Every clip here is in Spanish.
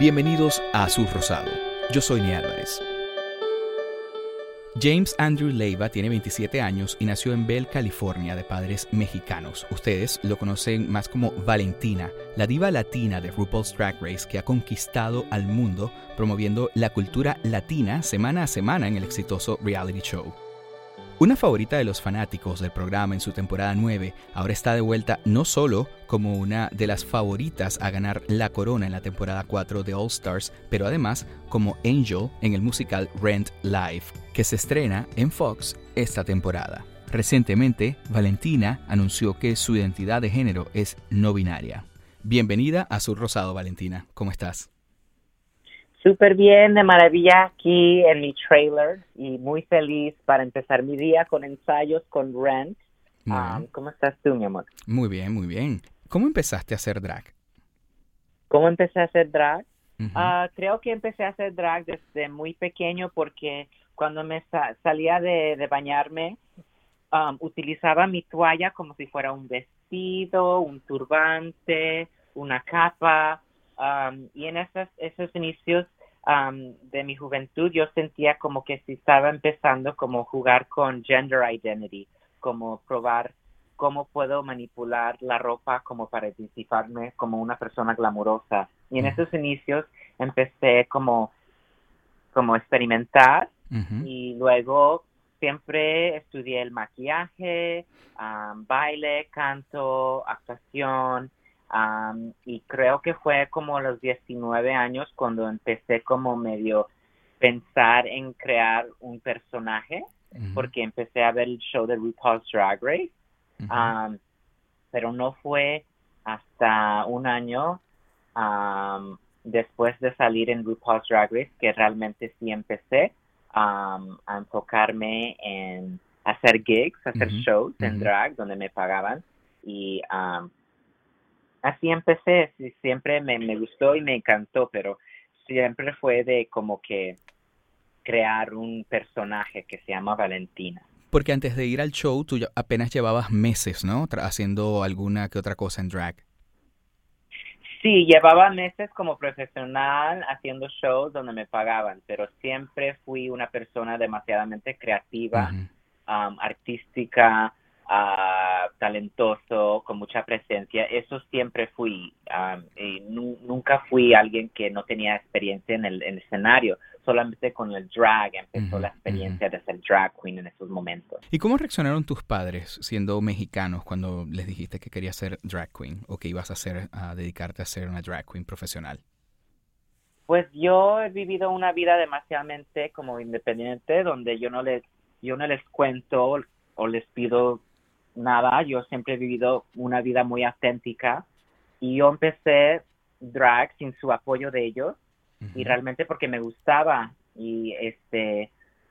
Bienvenidos a Azul Rosado. Yo soy Ni Álvarez. James Andrew Leiva tiene 27 años y nació en Bell, California, de padres mexicanos. Ustedes lo conocen más como Valentina, la diva latina de RuPaul's Drag Race que ha conquistado al mundo promoviendo la cultura latina semana a semana en el exitoso reality show. Una favorita de los fanáticos del programa en su temporada 9 ahora está de vuelta no solo como una de las favoritas a ganar la corona en la temporada 4 de All Stars, pero además como Angel en el musical Rent Live, que se estrena en Fox esta temporada. Recientemente, Valentina anunció que su identidad de género es no binaria. Bienvenida a Sur Rosado, Valentina. ¿Cómo estás? Súper bien, de maravilla aquí en mi trailer y muy feliz para empezar mi día con ensayos con Rent. Um. ¿Cómo estás tú, mi amor? Muy bien, muy bien. ¿Cómo empezaste a hacer drag? ¿Cómo empecé a hacer drag? Ah, creo que empecé a hacer drag desde muy pequeño porque cuando me sa- salía de, de bañarme, um, utilizaba mi toalla como si fuera un vestido, un turbante, una capa. Um, y en esos, esos inicios um, de mi juventud yo sentía como que si estaba empezando como jugar con gender identity, como probar cómo puedo manipular la ropa como para identificarme como una persona glamurosa. Y en esos inicios empecé como, como experimentar y luego siempre estudié el maquillaje, am, baile, canto, actuación am, y creo que fue como a los 19 años cuando empecé como medio pensar en crear un personaje porque empecé a ver el show de RuPaul's Drag Race. Um, pero no fue hasta un año um, después de salir en RuPaul's Drag Race que realmente sí empecé um, a enfocarme en hacer gigs, hacer shows en drag donde me pagaban. Y um, así empecé, sí, siempre me, me gustó y me encantó, pero siempre fue de como que crear un personaje que se llama Valentina. Porque antes de ir al show, tú apenas llevabas meses, ¿no? Haciendo alguna que otra cosa en drag. Sí, llevaba meses como profesional haciendo shows donde me pagaban, pero siempre fui una persona demasiadamente creativa, um, artística, ah, talentoso, con mucha presencia. Eso siempre fui. y nunca fui alguien que no tenía experiencia en el, escenario. Solamente con el drag empezó la experiencia de ser drag queen en esos momentos. ¿Y cómo reaccionaron tus padres siendo mexicanos cuando les dijiste que querías ser drag queen o que ibas a, hacer, a dedicarte a ser una drag queen profesional? Pues yo he vivido una vida demasiadamente como independiente, donde yo no les, yo no les cuento o les pido nada. Yo siempre he vivido una vida muy auténtica y yo empecé drag sin su apoyo de ellos y realmente porque me gustaba y este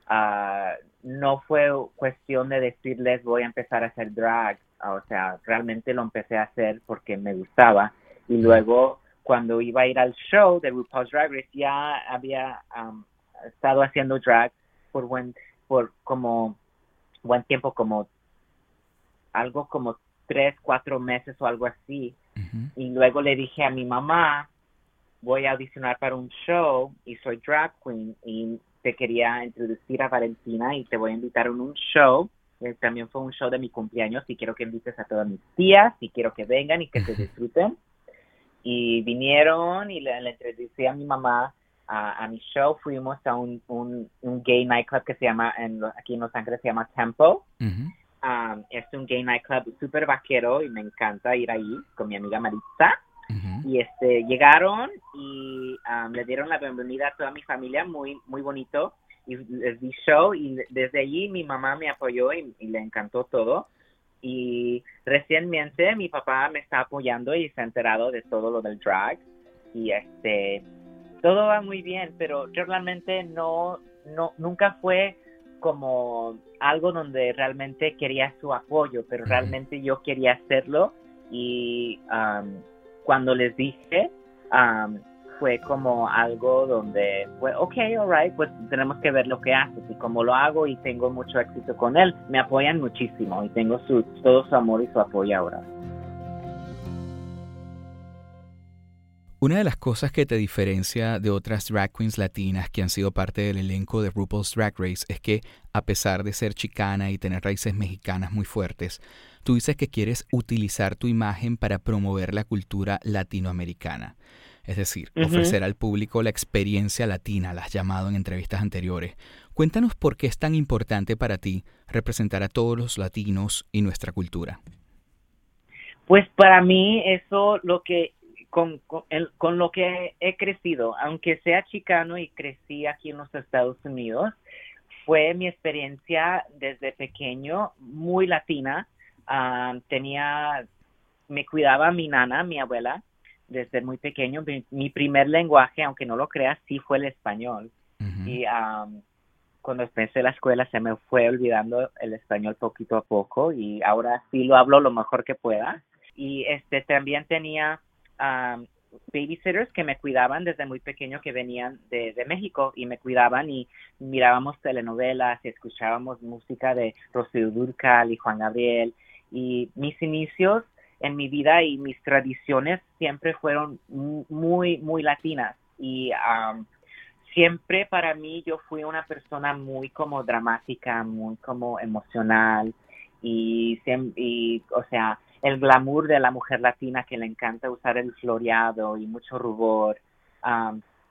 uh, no fue cuestión de decirles voy a empezar a hacer drag, o sea, realmente lo empecé a hacer porque me gustaba y luego cuando iba a ir al show de RuPaul's Drag Race ya había um, estado haciendo drag por buen, por como buen tiempo, como algo como tres, cuatro meses o algo así. Y luego le dije a mi mamá, voy a audicionar para un show y soy drag queen y te quería introducir a Valentina y te voy a invitar a un show. Eh, también fue un show de mi cumpleaños y quiero que invites a todas mis tías y quiero que vengan y que se disfruten y vinieron y le, le introducí a mi mamá a, mi show. Fuimos a un, un, gay nightclub que se llama, en, aquí en Los Ángeles se llama Tempo. Um, es un gay nightclub súper vaquero y me encanta ir ahí con mi amiga Maritza. Y este llegaron y um, le dieron la bienvenida a toda mi familia, muy muy bonito. Y les di show y desde allí mi mamá me apoyó y le encantó todo y recientemente mi papá me está apoyando y se ha enterado de todo lo del drag y este todo va muy bien pero yo realmente no no nunca fue como algo donde realmente quería su apoyo pero realmente yo quería hacerlo y um, cuando les dije um, fue como algo donde fue, ok, alright, pues tenemos que ver lo que haces. Y como lo hago y tengo mucho éxito con él, me apoyan muchísimo y tengo su, todo su amor y su apoyo ahora. Una de las cosas que te diferencia de otras drag queens latinas que han sido parte del elenco de RuPaul's Drag Race es que, a pesar de ser chicana y tener raíces mexicanas muy fuertes, tú dices que quieres utilizar tu imagen para promover la cultura latinoamericana es decir, ofrecer al público la experiencia latina, la has llamado en entrevistas anteriores. Cuéntanos por qué es tan importante para ti representar a todos los latinos y nuestra cultura. Pues para mí eso lo que con, con, lo que he crecido, aunque sea chicano y crecí aquí en los Estados Unidos, fue mi experiencia desde pequeño muy latina. Ah, tenía, me cuidaba mi nana, mi abuela, desde muy pequeño. Mi, primer lenguaje, aunque no lo creas, sí fue el español. Y cuando empecé la escuela se me fue olvidando el español poquito a poco y ahora sí lo hablo lo mejor que pueda. Y este también tenía babysitters que me cuidaban desde muy pequeño que venían de, México y me cuidaban y mirábamos telenovelas y escuchábamos música de Rocío Durcal y Juan Gabriel y mis inicios en mi vida y mis tradiciones siempre fueron muy, muy latinas. Y siempre para mí yo fui una persona muy como dramática, muy como emocional y, y o sea, el glamour de la mujer latina que le encanta usar el floreado y mucho rubor.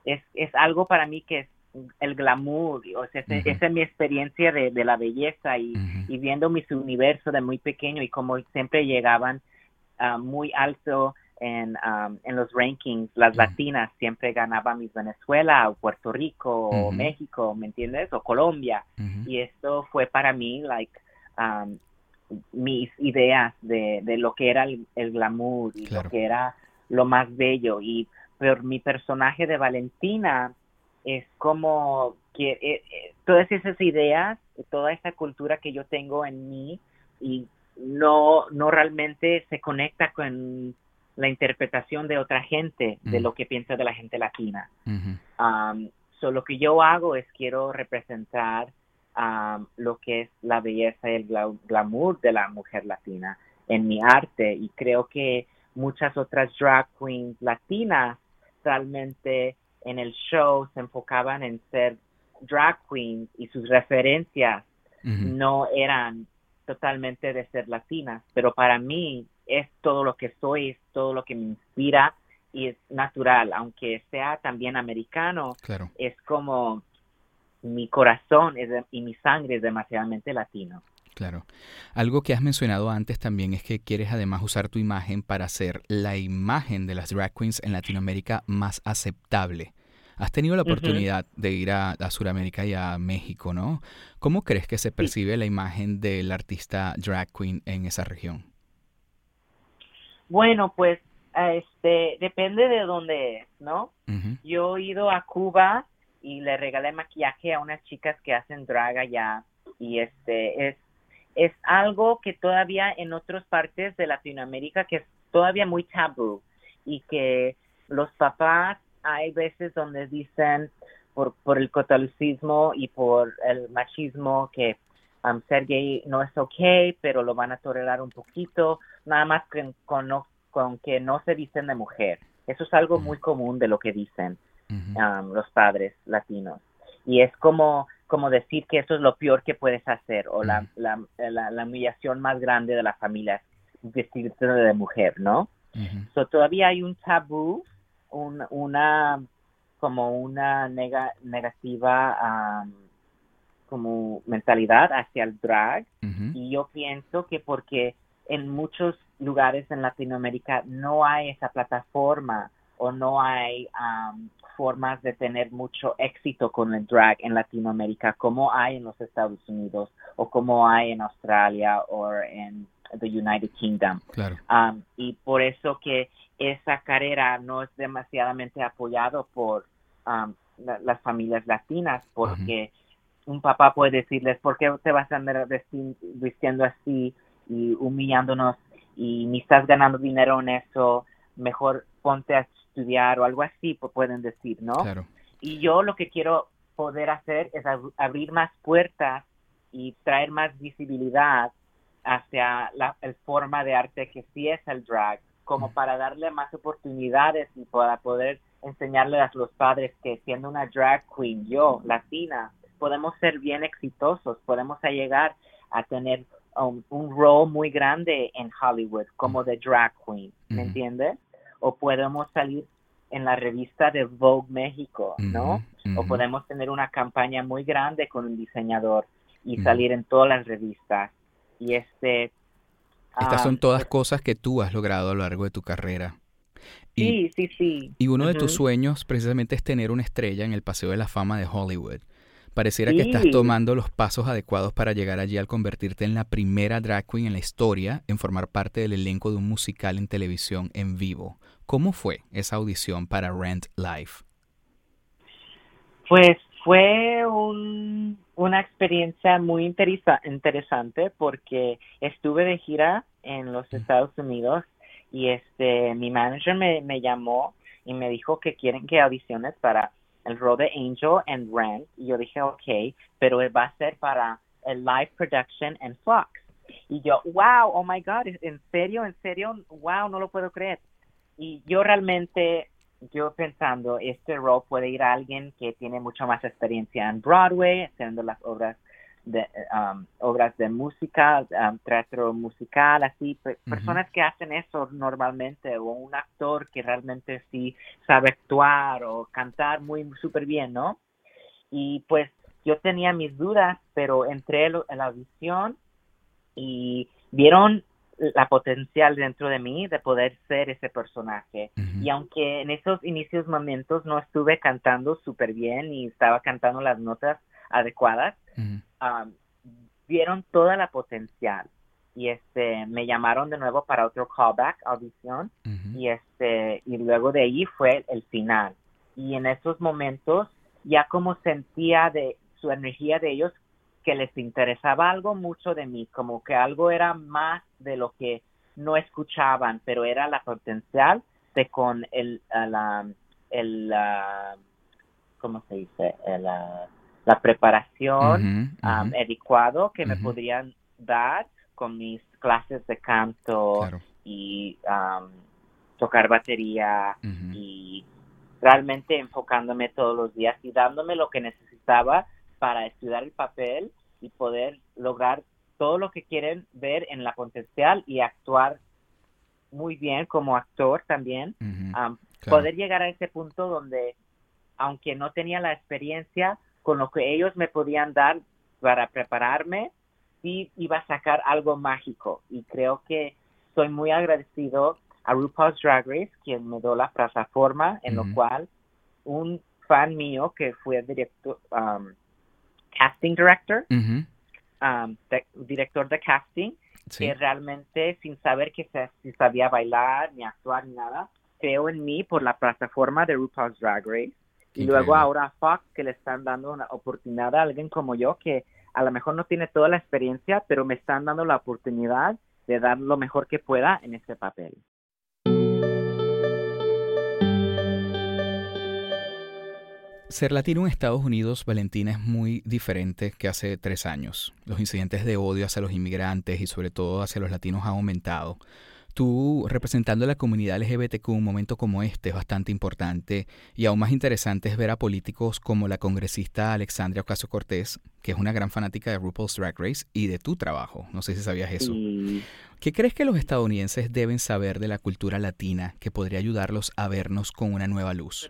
es, es algo para mí que es el glamour, o sea, esa es mi experiencia de, de la belleza y, y, viendo mis universo de muy pequeño y como siempre llegaban Ah, muy alto en, en los rankings. Las latinas siempre ganaban Miss Venezuela o Puerto Rico o México, ¿me entiendes? O Colombia. Y esto fue para mí, like, mis ideas de, de lo que era el, glamour y lo que era lo más bello. Y pero mi personaje de Valentina es como que eh, eh, todas esas ideas, toda esa cultura que yo tengo en mí y no, no realmente se conecta con la interpretación de otra gente de lo que piensa de la gente latina. Um, lo que yo hago es quiero representar um, lo que es la belleza y el glamour de la mujer latina en mi arte. Y creo que muchas otras drag queens latinas realmente en el show se enfocaban en ser drag queens y sus referencias no eran totalmente de ser latina, pero para mí es todo lo que soy, es todo lo que me inspira y es natural, aunque sea también americano, Claro. es como mi corazón es de- y mi sangre es demasiadamente latino. Claro. Algo que has mencionado antes también es que quieres además usar tu imagen para hacer la imagen de las drag queens en Latinoamérica más aceptable. Has tenido la oportunidad de ir a, a Sudamérica y a México, ¿no? ¿Cómo crees que se percibe la imagen del artista drag queen en esa región? Bueno, pues este depende de dónde es, ¿no? Yo he ido a Cuba y le regalé maquillaje a unas chicas que hacen drag allá. Y este es es algo que todavía en otras partes de Latinoamérica que es todavía muy tabú y que los papás hay veces donde dicen por, por el catolicismo y por el machismo que um, ser gay no es ok, pero lo van a tolerar un poquito, nada más que con, no- con que no se dicen de mujer. Eso es algo muy común de lo que dicen um, los padres latinos. Y es como, como decir que eso es lo peor que puedes hacer o la, la, la, la humillación más grande de la familia, vestirse de mujer, ¿no? So, todavía hay un tabú, un- una como una nega- negativa um, como mentalidad hacia el drag. Y yo pienso que porque en muchos lugares en Latinoamérica no hay esa plataforma o no hay um, formas de tener mucho éxito con el drag en Latinoamérica como hay en los Estados Unidos o como hay en Australia o en the United Kingdom. Claro. Um, y por eso que esa carrera no es demasiadamente apoyado por um, la- las familias latinas porque un papá puede decirles por qué te vas a andar vistiendo así y humillándonos y ni estás ganando dinero en eso mejor ponte a estudiar o algo así pues pueden decir no Claro. y yo lo que quiero poder hacer es ab- abrir más puertas y traer más visibilidad hacia la el forma de arte que sí es el drag, como para darle más oportunidades y para poder enseñarle a los padres que siendo una drag queen, yo, latina, podemos ser bien exitosos, podemos llegar a tener um, un rol muy grande en Hollywood como de drag queen, ¿me entiendes? O podemos salir en la revista de Vogue México, ¿no? O podemos tener una campaña muy grande con un diseñador y salir en todas las revistas. Y este... Estas ah, son todas cosas que tú has logrado a lo largo de tu carrera. Y, Sí, sí, sí. y uno de tus sueños precisamente es tener una estrella en el Paseo de la Fama de Hollywood. Pareciera que estás tomando los pasos adecuados para llegar allí al convertirte en la primera drag queen en la historia en formar parte del elenco de un musical en televisión en vivo. ¿Cómo fue esa audición para Rent Live? Pues fue un, una experiencia muy interesa- interesante porque estuve de gira en los Estados Unidos y este mi manager me, me llamó y me dijo que quieren que audiciones para el rol de Angel and Rent. Y yo dije ok, pero va a ser para el live production en Fox. Y yo wow, oh my god, en serio, en serio, wow, no lo puedo creer. Y yo realmente yo pensando, este rol puede ir a alguien que tiene mucho más experiencia en Broadway, haciendo las obras de um, obras de música, um, teatro musical, así, pe- personas que hacen eso normalmente, o un actor que realmente sí sabe actuar o cantar muy súper bien, ¿no? Y pues yo tenía mis dudas, pero entré en la audición y vieron la potencial dentro de mí de poder ser ese personaje. Y aunque en esos inicios momentos no estuve cantando súper bien y estaba cantando las notas adecuadas, Ujú. um, vieron toda la potencial. Y este me llamaron de nuevo para otro callback audición y este y luego de ahí fue el final. Y en esos momentos ya como sentía de su energía de ellos que les interesaba algo mucho de mí, como que algo era más de lo que no escuchaban, pero era la potencial de con el, la, el, ah, ¿cómo se dice? El, ah, la preparación um, ujú. adecuado que me podrían dar con mis clases de canto Claro. y um, tocar batería y realmente enfocándome todos los días y dándome lo que necesitaba para estudiar el papel y poder lograr todo lo que quieren ver en la potencial y actuar muy bien como actor también. Um, poder llegar a ese punto donde, aunque no tenía la experiencia, con lo que ellos me podían dar para prepararme, sí iba a sacar algo mágico. Y creo que soy muy agradecido a RuPaul's Drag Race, quien me dio la plataforma en lo cual un fan mío que fue director, um, casting director, um, director de casting, que realmente sin saber que se, si sabía bailar, ni actuar, ni nada, creo en mí por la plataforma de RuPaul's Drag Race. Y luego ahora Fox, que le están dando una oportunidad a alguien como yo, que a lo mejor no tiene toda la experiencia, pero me están dando la oportunidad de dar lo mejor que pueda en este papel. Ser latino en Estados Unidos, Valentina, es muy diferente que hace tres años. Los incidentes de odio hacia los inmigrantes y sobre todo hacia los latinos han aumentado. Tú representando a la comunidad LGBTQ un momento como este es bastante importante y aún más interesante es ver a políticos como la congresista Alexandria Ocasio Cortés, que es una gran fanática de RuPaul's Drag Race y de tu trabajo. No sé si sabías eso. ¿Qué crees que los estadounidenses deben saber de la cultura latina que podría ayudarlos a vernos con una nueva luz?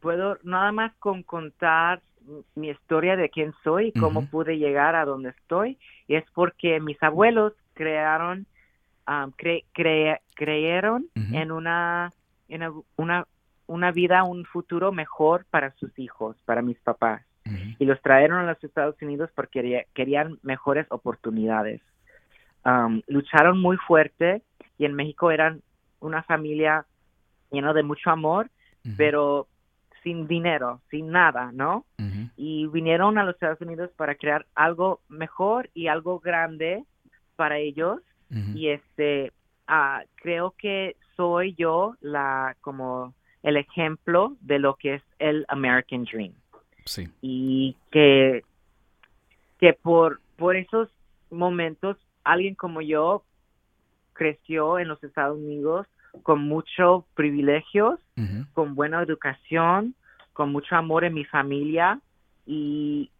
puedo nada más con contar mi historia de quién soy y cómo pude llegar a donde estoy. Y es porque mis abuelos crearon, um, creyeron en una, en una, una vida, un futuro mejor para sus hijos, para mis papás. Y los trajeron a los Estados Unidos porque querían mejores oportunidades. Um, lucharon muy fuerte y en México eran una familia llena de mucho amor, pero sin dinero, sin nada, ¿no? Y vinieron a los Estados Unidos para crear algo mejor y algo grande para ellos. Y este, ah, creo que soy yo la, como el ejemplo de lo que es el American Dream. Sí. Y que, que por, por esos momentos, alguien como yo creció en los Estados Unidos con muchos privilegios, con buena educación, con mucho amor en mi familia y,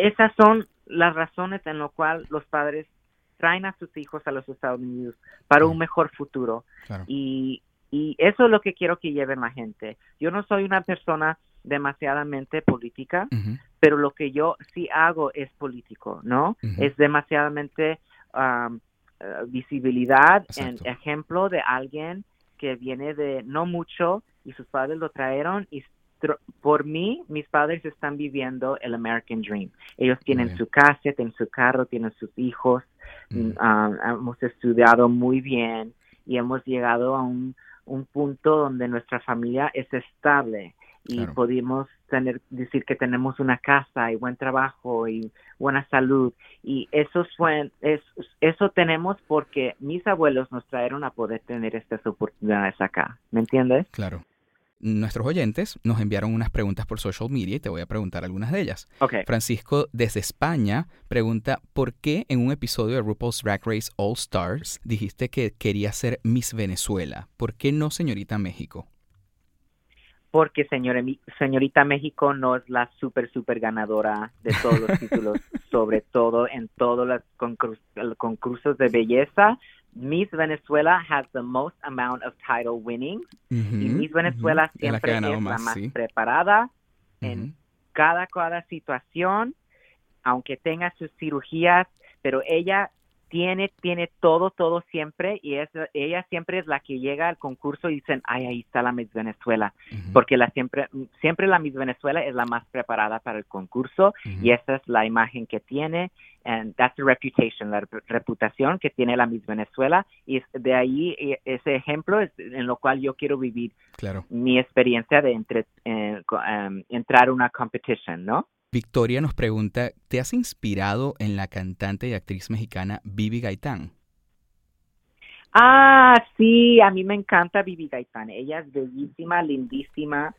esas son las razones en las cuales los padres traen a sus hijos a los Estados Unidos para un mejor futuro. Y, y eso es lo que quiero que lleven la gente. Yo no soy una persona demasiadamente política, pero lo que yo sí hago es político, ¿no? Es demasiadamente um, eh, visibilidad en ejemplo de alguien que viene de no mucho y sus padres lo trajeron y por mí, mis padres están viviendo el American Dream. Ellos tienen su casa, tienen su carro, tienen sus hijos. Mm. Ah, hemos estudiado muy bien y hemos llegado a un, un punto donde nuestra familia es estable y podemos tener decir que tenemos una casa y buen trabajo y buena salud y eso fue es, eso tenemos porque mis abuelos nos trajeron a poder tener estas oportunidades acá ¿me entiendes? Claro nuestros oyentes nos enviaron unas preguntas por social media y te voy a preguntar algunas de ellas. Francisco desde España pregunta, ¿por qué en un episodio de RuPaul's Drag Race All Stars dijiste que quería ser Miss Venezuela? ¿Por qué no señorita México? Porque señorita México no es la super, super ganadora de todos los títulos, sobre todo en todos los concursos de belleza. Miss Venezuela has the most amount of title winnings y Miss Venezuela siempre es la, más, preparada en cada, cada situación, aunque tenga sus cirugías, pero ella tiene, tiene todo, todo siempre y es, ella siempre es la que llega al concurso y dicen, ay, ahí está la Miss Venezuela, porque la siempre, siempre la Miss Venezuela es la más preparada para el concurso y esa es la imagen que tiene, and that's the reputation, la reputación que tiene la Miss Venezuela y de ahí e, ese ejemplo es en lo cual yo quiero vivir claro. mi experiencia de entre, eh, um, entrar a una competition, ¿no? Victoria nos pregunta, ¿te has inspirado en la cantante y actriz mexicana Vivi Gaitán? Ah, sí, a mí me encanta Vivi Gaitán. Ella es bellísima, lindísima.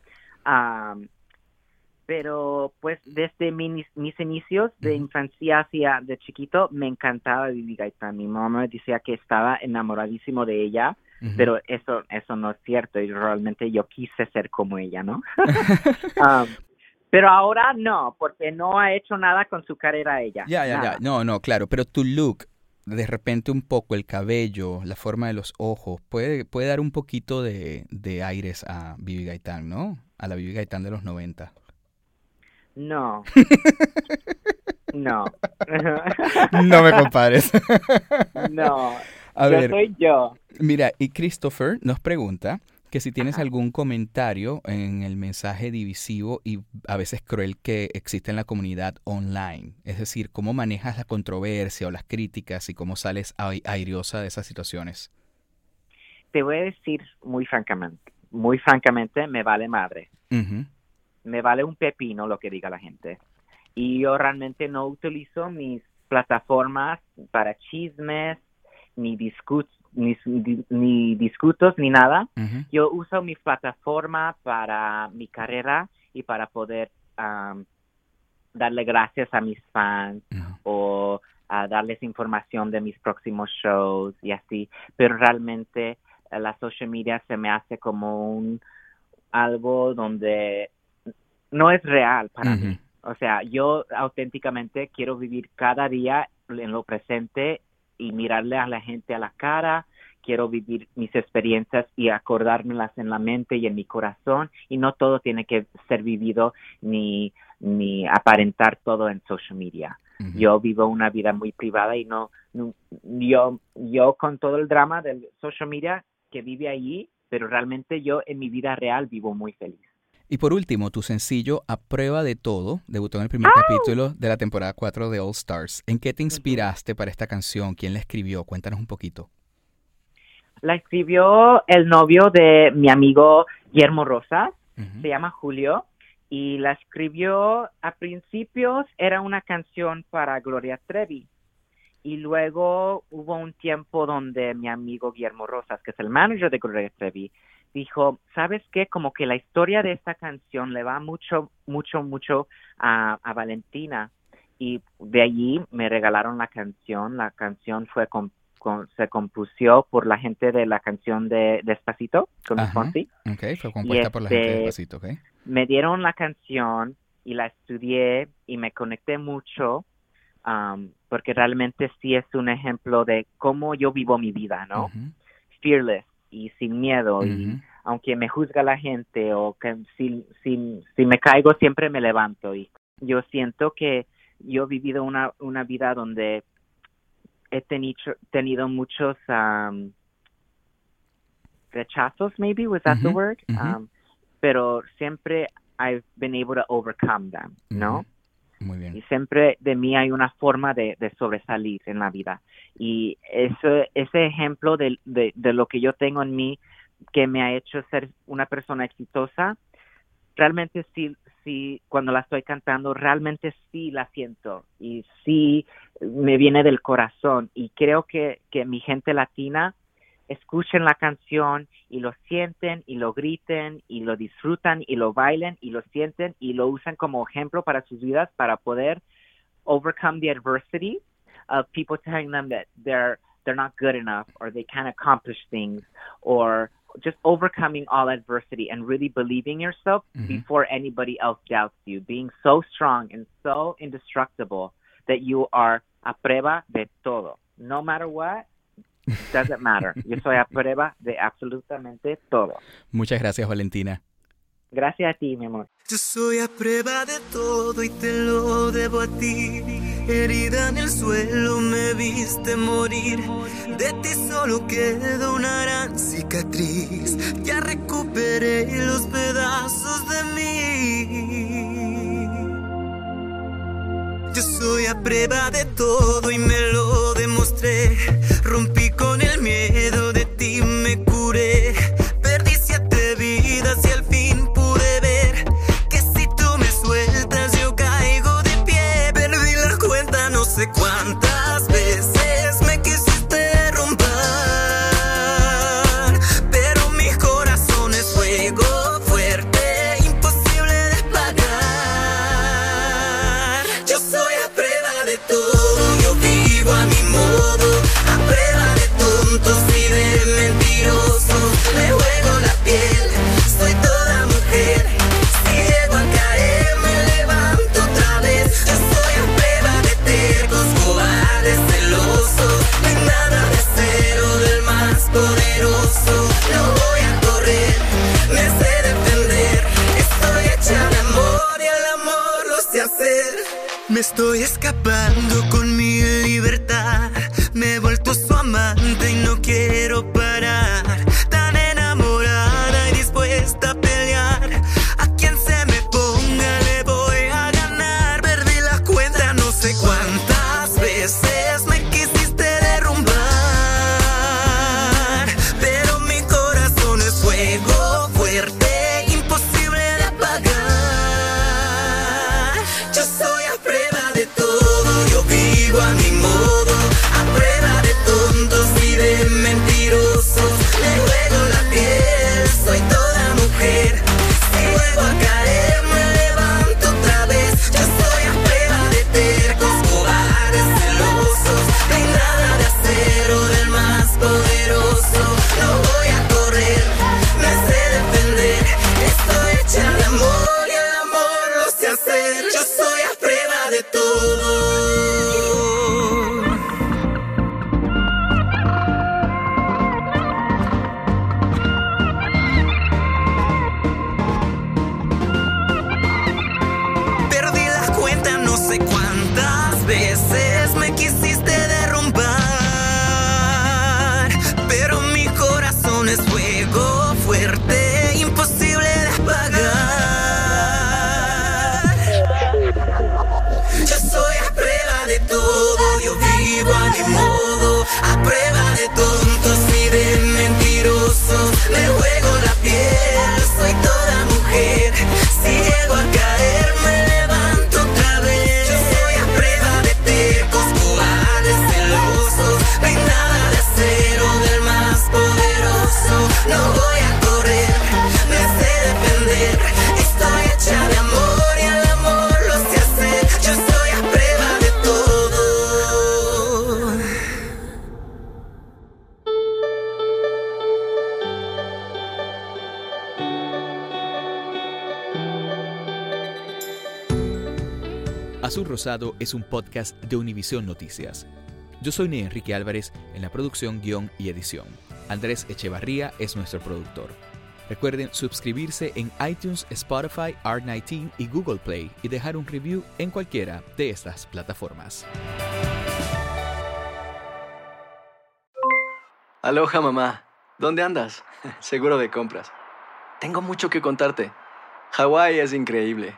pero pues desde mis, inicios de infancia hacia de chiquito me encantaba Vivi Gaitán. Mi mamá me decía que estaba enamoradísimo de ella, pero eso eso no es cierto y realmente yo quise ser como ella, ¿no? Pero ahora no, porque no ha hecho nada con su carrera ella. Ya, ya, nada. ya. No, no, claro. Pero tu look, de repente un poco, el cabello, la forma de los ojos, puede, puede dar un poquito de, de aires a Vivi Gaitán, ¿no? A la Vivi Gaitán de los 90. No. no. No me compares. no. A yo ver, soy yo. mira, y Christopher nos pregunta que si tienes Ajá. algún comentario en el mensaje divisivo y a veces cruel que existe en la comunidad online. Es decir, cómo manejas la controversia o las críticas y cómo sales ai- airiosa de esas situaciones. Te voy a decir muy francamente, muy francamente, me vale madre. Me vale un pepino lo que diga la gente. Y yo realmente no utilizo mis plataformas para chismes, ni discus ni, ni discutos, ni nada. Yo uso mi plataforma para mi carrera y para poder darle gracias a mis fans o a darles información de mis próximos shows y así, pero realmente eh, la social media se me hace como un algo donde no es real para Ujú. mí. O sea, yo auténticamente quiero vivir cada día en lo presente y mirarle a la gente a la cara, quiero vivir mis experiencias y acordármelas en la mente y en mi corazón y no todo tiene que ser vivido ni ni aparentar todo en social media. Yo vivo una vida muy privada y no, no- yo yo con todo el drama del social media que vive allí, pero realmente yo en mi vida real vivo muy feliz. Y por último, tu sencillo A Prueba de Todo debutó en el primer capítulo de la temporada 4 de All Stars. ¿En qué te inspiraste para esta canción? ¿Quién la escribió? Cuéntanos un poquito. La escribió el novio de mi amigo Guillermo Rosas, se llama Julio, y la escribió a principios, era una canción para Gloria Trevi. Y luego hubo un tiempo donde mi amigo Guillermo Rosas, que es el manager de Gloria Trevi, dijo, ¿sabes qué? Como que la historia de esta canción le va mucho, mucho, mucho a, a Valentina. Y de allí me regalaron la canción. La canción fue con, con- se compuso por la gente de la canción de Despacito, con. Fonsi Ok, fue compuesta por la gente de este, Despacito, ¿ok? me dieron la canción y la estudié y me conecté mucho um, porque realmente sí es un ejemplo de cómo yo vivo mi vida, ¿no? Fearless y sin miedo y aunque me juzga la gente o que si, si, si me caigo siempre me levanto y yo siento que yo he vivido una, una vida donde he tenido, tenido muchos um, rechazos, maybe, was that the word? Um, pero siempre I've been able to overcome them, ¿no? Y siempre de mí hay una forma de, de sobresalir en la vida. Y ese, ese ejemplo de, de, de lo que yo tengo en mí que me ha hecho ser una persona exitosa, realmente sí, sí, cuando la estoy cantando, realmente sí la siento y sí me viene del corazón. Y creo que, que mi gente latina escuchen la canción y lo sienten y lo griten y lo disfrutan y lo bailen y lo sienten y lo usan como ejemplo para sus vidas para poder overcome the adversity of people telling them that they're they're not good enough or they can't accomplish things or just overcoming all adversity and really believing yourself Mhm. before anybody else doubts you being so strong and so indestructible that you are a prueba de todo no matter what doesn't matter yo soy a prueba de absolutamente todo Muchas gracias, Valentina. gracias a ti mi amor Yo soy a prueba de todo y te lo debo a ti. Herida en el suelo me viste morir. De ti solo queda una gran cicatriz. Ya recuperé los pedazos de mí. Yo soy a prueba de todo y me lo demostré. Rompí Me estoy escapando con mi libertad. Es un podcast de Univisión Noticias. Yo soy Ney Enrique Álvarez en la producción, guion y edición. Andrés Echevarría es nuestro productor. Recuerden suscribirse en iTunes, Spotify, Art19 y Google Play y dejar un review en cualquiera de estas plataformas. Aloha mamá, ¿dónde andas? Seguro de compras. Tengo mucho que contarte. Hawái es increíble.